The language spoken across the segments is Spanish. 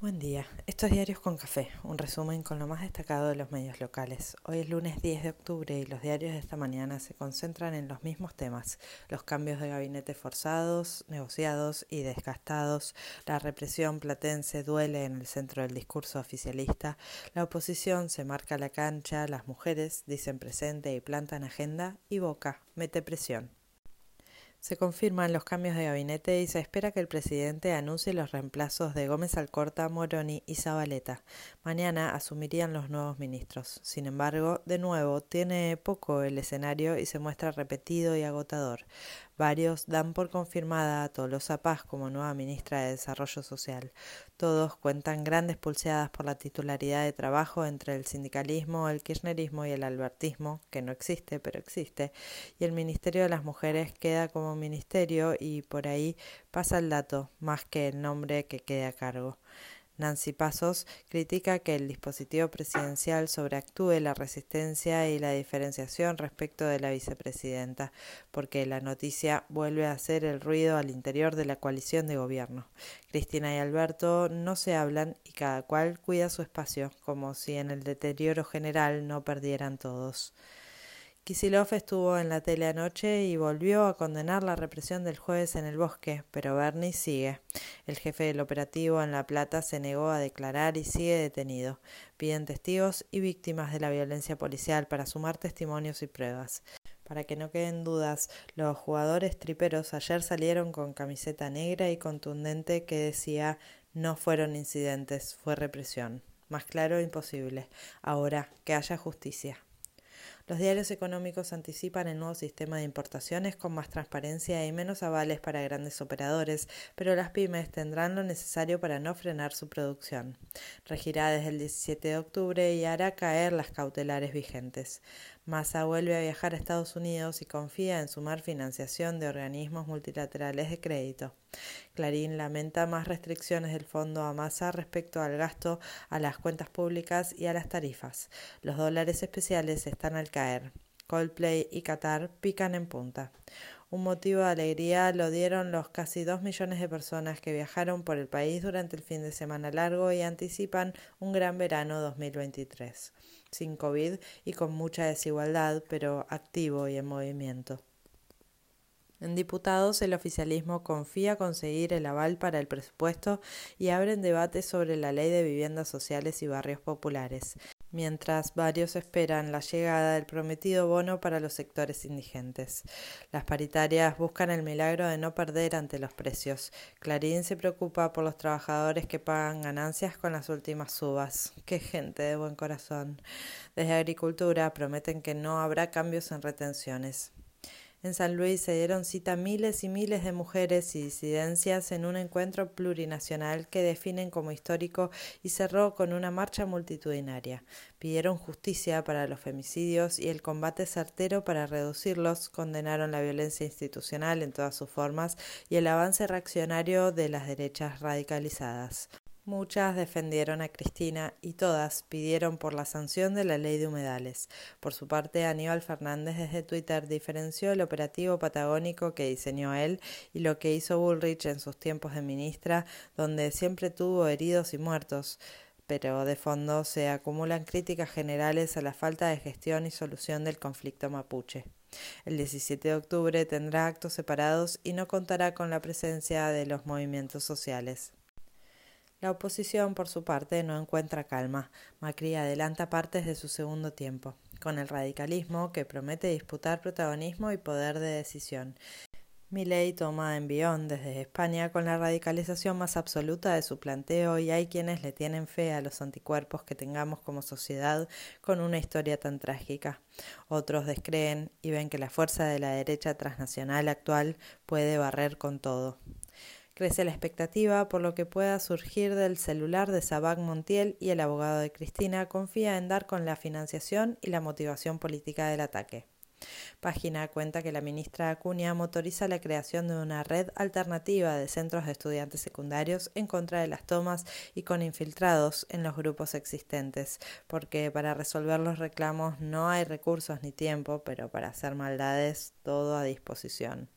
Buen día. Estos diarios con café, un resumen con lo más destacado de los medios locales. Hoy es lunes 10 de octubre y los diarios de esta mañana se concentran en los mismos temas, los cambios de gabinete forzados, negociados y desgastados, la represión platense duele en el centro del discurso oficialista, la oposición se marca la cancha, las mujeres dicen presente y plantan agenda y Boca mete presión. Se confirman los cambios de gabinete y se espera que el presidente anuncie los reemplazos de Gómez Alcorta, Moroni y Zabaleta. Mañana asumirían los nuevos ministros. Sin embargo, de nuevo, tiene poco el escenario y se muestra repetido y agotador. Varios dan por confirmada a Tolosa Paz como nueva ministra de Desarrollo Social. Todos cuentan grandes pulseadas por la titularidad de trabajo entre el sindicalismo, el kirchnerismo y el albertismo, que no existe, pero existe, y el Ministerio de las Mujeres queda como ministerio y por ahí pasa el dato, más que el nombre que quede a cargo. Nancy Pasos critica que el dispositivo presidencial sobreactúe la resistencia y la diferenciación respecto de la vicepresidenta, porque la noticia vuelve a hacer el ruido al interior de la coalición de gobierno. Cristina y Alberto no se hablan y cada cual cuida su espacio, como si en el deterioro general no perdieran todos. Kisilov estuvo en la tele anoche y volvió a condenar la represión del jueves en el bosque, pero Bernie sigue. El jefe del operativo en La Plata se negó a declarar y sigue detenido. Piden testigos y víctimas de la violencia policial para sumar testimonios y pruebas. Para que no queden dudas, los jugadores triperos ayer salieron con camiseta negra y contundente que decía no fueron incidentes, fue represión. Más claro imposible. Ahora que haya justicia. Los diarios económicos anticipan el nuevo sistema de importaciones con más transparencia y menos avales para grandes operadores, pero las pymes tendrán lo necesario para no frenar su producción. Regirá desde el 17 de octubre y hará caer las cautelares vigentes. Massa vuelve a viajar a Estados Unidos y confía en sumar financiación de organismos multilaterales de crédito. Clarín lamenta más restricciones del fondo a Massa respecto al gasto, a las cuentas públicas y a las tarifas. Los dólares especiales están al caer. Coldplay y Qatar pican en punta. Un motivo de alegría lo dieron los casi dos millones de personas que viajaron por el país durante el fin de semana largo y anticipan un gran verano 2023, sin COVID y con mucha desigualdad, pero activo y en movimiento. En diputados, el oficialismo confía conseguir el aval para el presupuesto y abren debate sobre la ley de viviendas sociales y barrios populares mientras varios esperan la llegada del prometido bono para los sectores indigentes. Las paritarias buscan el milagro de no perder ante los precios. Clarín se preocupa por los trabajadores que pagan ganancias con las últimas subas. Qué gente de buen corazón. Desde Agricultura prometen que no habrá cambios en retenciones. En San Luis se dieron cita miles y miles de mujeres y disidencias en un encuentro plurinacional que definen como histórico y cerró con una marcha multitudinaria. Pidieron justicia para los femicidios y el combate certero para reducirlos, condenaron la violencia institucional en todas sus formas y el avance reaccionario de las derechas radicalizadas. Muchas defendieron a Cristina y todas pidieron por la sanción de la ley de humedales. Por su parte, Aníbal Fernández desde Twitter diferenció el operativo patagónico que diseñó él y lo que hizo Bullrich en sus tiempos de ministra, donde siempre tuvo heridos y muertos pero de fondo se acumulan críticas generales a la falta de gestión y solución del conflicto mapuche. El 17 de octubre tendrá actos separados y no contará con la presencia de los movimientos sociales. La oposición, por su parte, no encuentra calma. Macri adelanta partes de su segundo tiempo, con el radicalismo que promete disputar protagonismo y poder de decisión. Milei toma envión desde España con la radicalización más absoluta de su planteo y hay quienes le tienen fe a los anticuerpos que tengamos como sociedad con una historia tan trágica. Otros descreen y ven que la fuerza de la derecha transnacional actual puede barrer con todo. Crece la expectativa por lo que pueda surgir del celular de Sabac Montiel y el abogado de Cristina confía en dar con la financiación y la motivación política del ataque. Página cuenta que la ministra Acuña motoriza la creación de una red alternativa de centros de estudiantes secundarios en contra de las tomas y con infiltrados en los grupos existentes, porque para resolver los reclamos no hay recursos ni tiempo, pero para hacer maldades todo a disposición.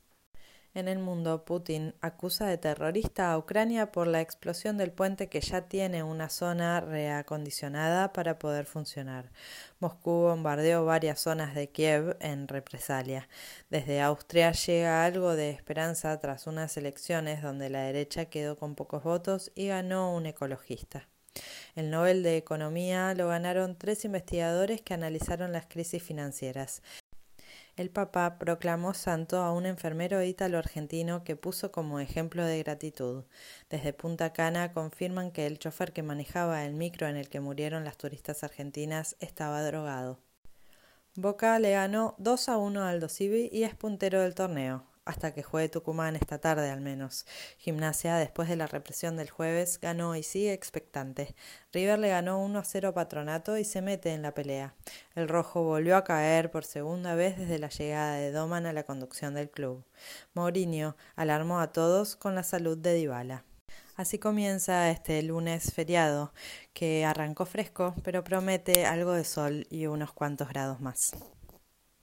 En el mundo, Putin acusa de terrorista a Ucrania por la explosión del puente que ya tiene una zona reacondicionada para poder funcionar. Moscú bombardeó varias zonas de Kiev en represalia. Desde Austria llega algo de esperanza tras unas elecciones donde la derecha quedó con pocos votos y ganó un ecologista. El Nobel de Economía lo ganaron tres investigadores que analizaron las crisis financieras el Papa proclamó santo a un enfermero ítalo-argentino que puso como ejemplo de gratitud. Desde Punta Cana confirman que el chofer que manejaba el micro en el que murieron las turistas argentinas estaba drogado. Boca le ganó 2 a 1 al Dosivi y es puntero del torneo hasta que juegue Tucumán esta tarde al menos. Gimnasia, después de la represión del jueves, ganó y sigue expectante. River le ganó 1 a 0 a Patronato y se mete en la pelea. El rojo volvió a caer por segunda vez desde la llegada de Doman a la conducción del club. Mourinho alarmó a todos con la salud de Dybala. Así comienza este lunes feriado, que arrancó fresco, pero promete algo de sol y unos cuantos grados más.